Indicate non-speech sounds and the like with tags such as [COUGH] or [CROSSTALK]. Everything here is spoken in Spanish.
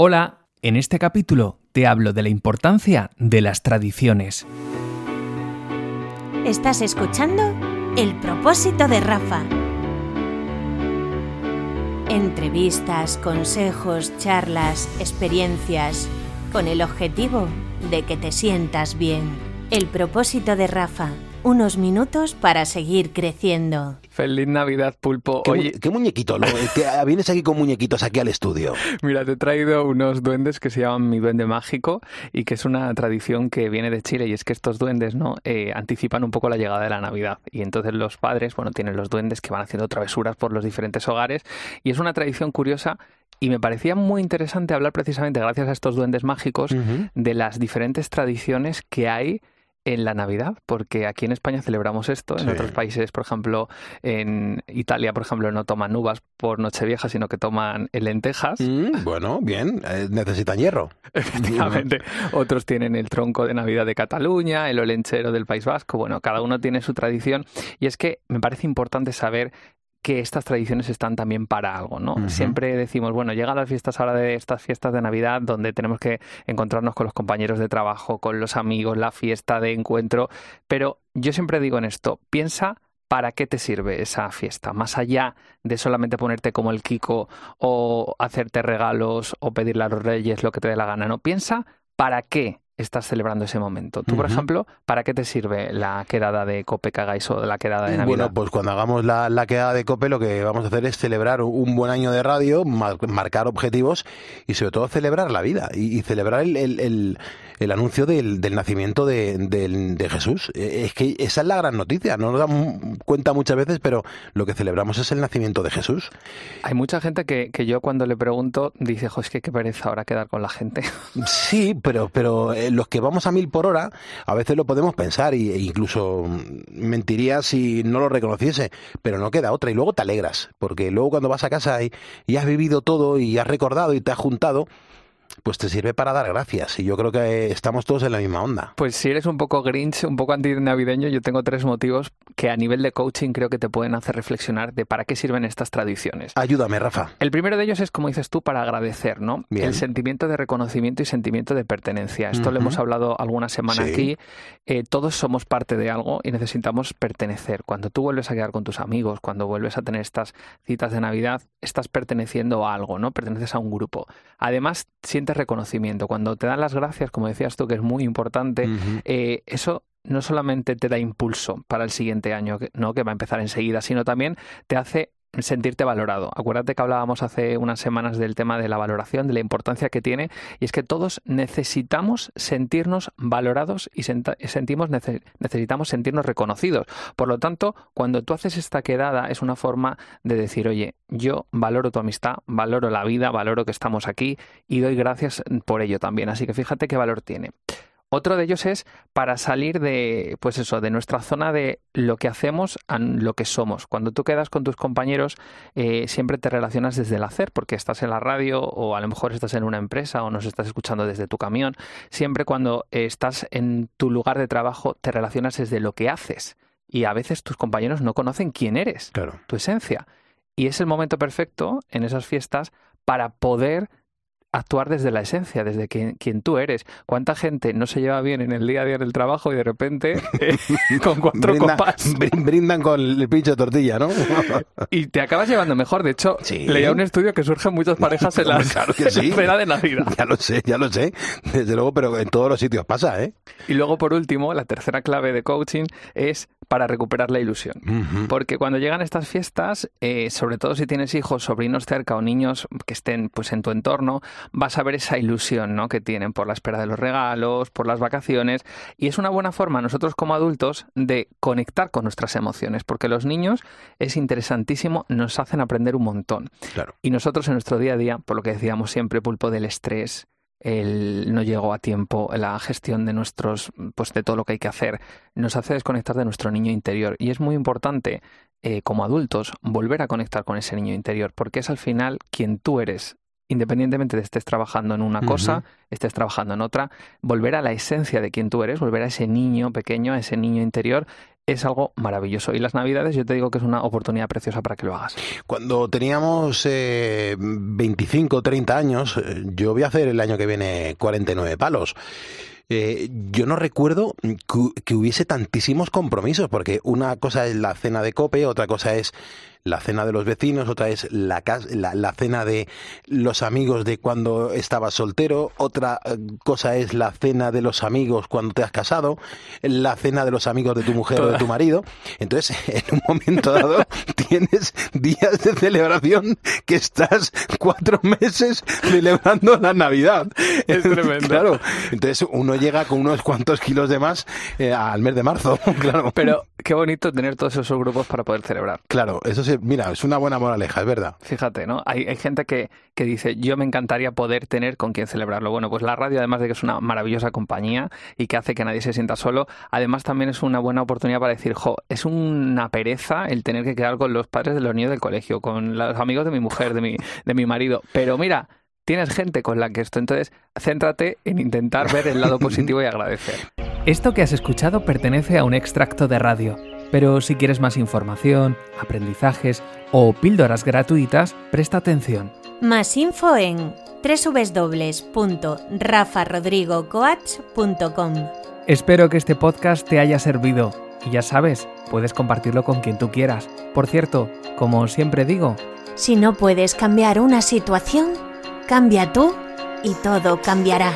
Hola, en este capítulo te hablo de la importancia de las tradiciones. Estás escuchando El propósito de Rafa. Entrevistas, consejos, charlas, experiencias, con el objetivo de que te sientas bien. El propósito de Rafa unos minutos para seguir creciendo. Feliz Navidad, Pulpo. ¿Qué, Oye, qué muñequito? ¿no? [LAUGHS] Que vienes aquí con muñequitos aquí al estudio. mira, te he traído unos duendes que se llaman Mi Duende Mágico y que es una tradición que viene de Chile y es que estos duendes, ¿no? Eh, anticipan un poco la llegada de la Navidad y entonces los padres, bueno, tienen los duendes que van haciendo travesuras por los diferentes hogares y es una tradición curiosa y me parecía muy interesante hablar precisamente, gracias a estos duendes mágicos, de las diferentes tradiciones que hay en la Navidad, porque aquí en España celebramos esto, en Sí. otros países, por ejemplo, en Italia, por ejemplo, no toman uvas por Nochevieja, sino que toman lentejas. Mm, bueno, bien, eh, necesitan hierro. [LAUGHS] Efectivamente. Otros tienen el tronco de Navidad de Cataluña, el olenchero del País Vasco. Bueno, cada uno tiene su tradición. Y es que me parece importante saber que estas tradiciones están también para algo, ¿no? Siempre decimos, bueno, llegan las fiestas ahora de estas fiestas de Navidad donde tenemos que encontrarnos con los compañeros de trabajo, con los amigos, la fiesta de encuentro, pero yo siempre digo en esto, piensa ¿Para qué te sirve esa fiesta? Más allá de solamente ponerte como el Kiko o hacerte regalos o pedirle a los reyes lo que te dé la gana, no. Piensa para qué estás celebrando ese momento. Tú, por ejemplo, ¿para qué te sirve la quedada de Cope que hagáis o la quedada de Navidad? Bueno, pues cuando hagamos la, la quedada de COPE lo que vamos a hacer es celebrar un buen año de radio, mar- marcar objetivos y sobre todo celebrar la vida y, y celebrar el, el- el- el anuncio del, del nacimiento de, del- de Jesús. Eh, Es que esa es la gran noticia, no nos damos cuenta muchas veces, pero lo que celebramos es el nacimiento de Jesús. Hay mucha gente que, que yo cuando le pregunto dice, jo, es que qué pereza ahora quedar con la gente. Sí, pero, pero eh, los que vamos a mil por hora, a veces lo podemos pensar e incluso mentiría si no lo reconociese, pero no queda otra. Y luego te alegras, porque luego cuando vas a casa y, y has vivido todo y has recordado y te has juntado, pues te sirve para dar gracias. Y yo creo que eh, estamos todos en la misma onda. Pues si eres un poco grinch, un poco antinavideño, yo tengo tres motivos que a nivel de coaching creo que te pueden hacer reflexionar de para qué sirven estas tradiciones. Ayúdame, Rafa. El primero de ellos es, como dices tú, para agradecer, ¿no? Bien. El sentimiento de reconocimiento y sentimiento de pertenencia. Esto lo Ujú. hemos hablado alguna semana Sí. aquí. Eh, todos somos parte de algo y necesitamos pertenecer. Cuando tú vuelves a quedar con tus amigos, cuando vuelves a tener estas citas de Navidad, estás perteneciendo a algo, ¿no? Perteneces a un grupo. Además, sientes reconocimiento. Cuando te dan las gracias, como decías tú, que es muy importante, eh, eso no solamente te da impulso para el siguiente año, ¿no? que va a empezar enseguida, sino también te hace sentirte valorado. Acuérdate que hablábamos hace unas semanas del tema de la valoración, de la importancia que tiene, y es que todos necesitamos sentirnos valorados y sentimos nece- necesitamos sentirnos reconocidos. Por lo tanto, cuando tú haces esta quedada es una forma de decir, oye, yo valoro tu amistad, valoro la vida, valoro que estamos aquí y doy gracias por ello también. Así que fíjate qué valor tiene. Otro de ellos es para salir de, pues eso, de nuestra zona de lo que hacemos a lo que somos. Cuando tú quedas con tus compañeros, eh, siempre te relacionas desde el hacer, porque estás en la radio o a lo mejor estás en una empresa o nos estás escuchando desde tu camión. Siempre cuando eh, estás en tu lugar de trabajo, te relacionas desde lo que haces. Y a veces tus compañeros no conocen quién eres Claro. tu esencia. Y es el momento perfecto en esas fiestas para poder actuar desde la esencia, desde quien, quien tú eres. ¿Cuánta gente no se lleva bien en el día a día del trabajo y de repente [LAUGHS] eh, con cuatro Brinda- copas [LAUGHS] brin- brindan con el pincho de tortilla, ¿no? [LAUGHS] y te acabas llevando mejor? De hecho, Sí. leía un estudio que surgen muchas parejas en la, claro que en la sí. cena de Navidad. ya lo sé, ya lo sé. Desde luego, pero en todos los sitios pasa, ¿eh? Y luego, por último, la tercera clave de coaching es para recuperar la ilusión. Porque cuando llegan estas fiestas, eh, sobre todo si tienes hijos, sobrinos cerca o niños que estén pues en tu entorno, vas a ver esa ilusión ¿no? que tienen por la espera de los regalos, por las vacaciones. Y es una buena forma nosotros como adultos de conectar con nuestras emociones, porque los niños es interesantísimo, nos hacen aprender un montón. Claro. Y nosotros en nuestro día a día, por lo que decíamos siempre, pulpo del estrés, el no llegó a tiempo, la gestión de nuestros, pues de todo lo que hay que hacer, nos hace desconectar de nuestro niño interior. Y es muy importante, eh, como adultos, volver a conectar con ese niño interior, porque es al final quien tú eres independientemente de estés trabajando en una cosa, estés trabajando en otra, volver a la esencia de quien tú eres, volver a ese niño pequeño, a ese niño interior, es algo maravilloso. Y las Navidades yo te digo que es una oportunidad preciosa para que lo hagas. Cuando teníamos eh, 25 o 30 años, eh, yo voy a hacer el año que viene 49 palos. Eh, yo no recuerdo que, que, hubiese tantísimos compromisos, porque una cosa es la cena de cope, otra cosa es la cena de los vecinos, otra es la, la, la, cena de los amigos de cuando estabas soltero, otra eh, cosa es la cena de los amigos cuando te has casado, la cena de los amigos de tu mujer o de tu marido. Entonces, [LAUGHS] en un momento dado, [LAUGHS] tienes días de celebración que estás cuatro meses celebrando la Navidad. Es tremendo. Claro, entonces uno llega con unos cuantos kilos de más eh, al mes de marzo, [LAUGHS] claro. Pero qué bonito tener todos esos grupos para poder celebrar. Claro, eso sí mira, es una buena moraleja, es verdad. Fíjate, ¿no? Hay, hay gente que, que, dice, yo me encantaría poder tener con quien celebrarlo. Bueno, pues la radio, además de que es una maravillosa compañía y que hace que nadie se sienta solo, además también es una buena oportunidad para decir, jo, es una pereza el tener que quedar con los padres de los niños del colegio, con los amigos de mi mujer, de mi, de mi marido. Pero mira, tienes gente con la que esto. Entonces, céntrate en intentar ver el lado [LAUGHS] positivo y agradecer. Esto que has escuchado pertenece a un extracto de radio. Pero si quieres más información, aprendizajes o píldoras gratuitas, presta atención. Más info en www.rafarodrigocoach.com. Espero que este podcast te haya servido y ya sabes, puedes compartirlo con quien tú quieras. Por cierto, como siempre digo, si no puedes cambiar una situación, cambia tú y todo cambiará.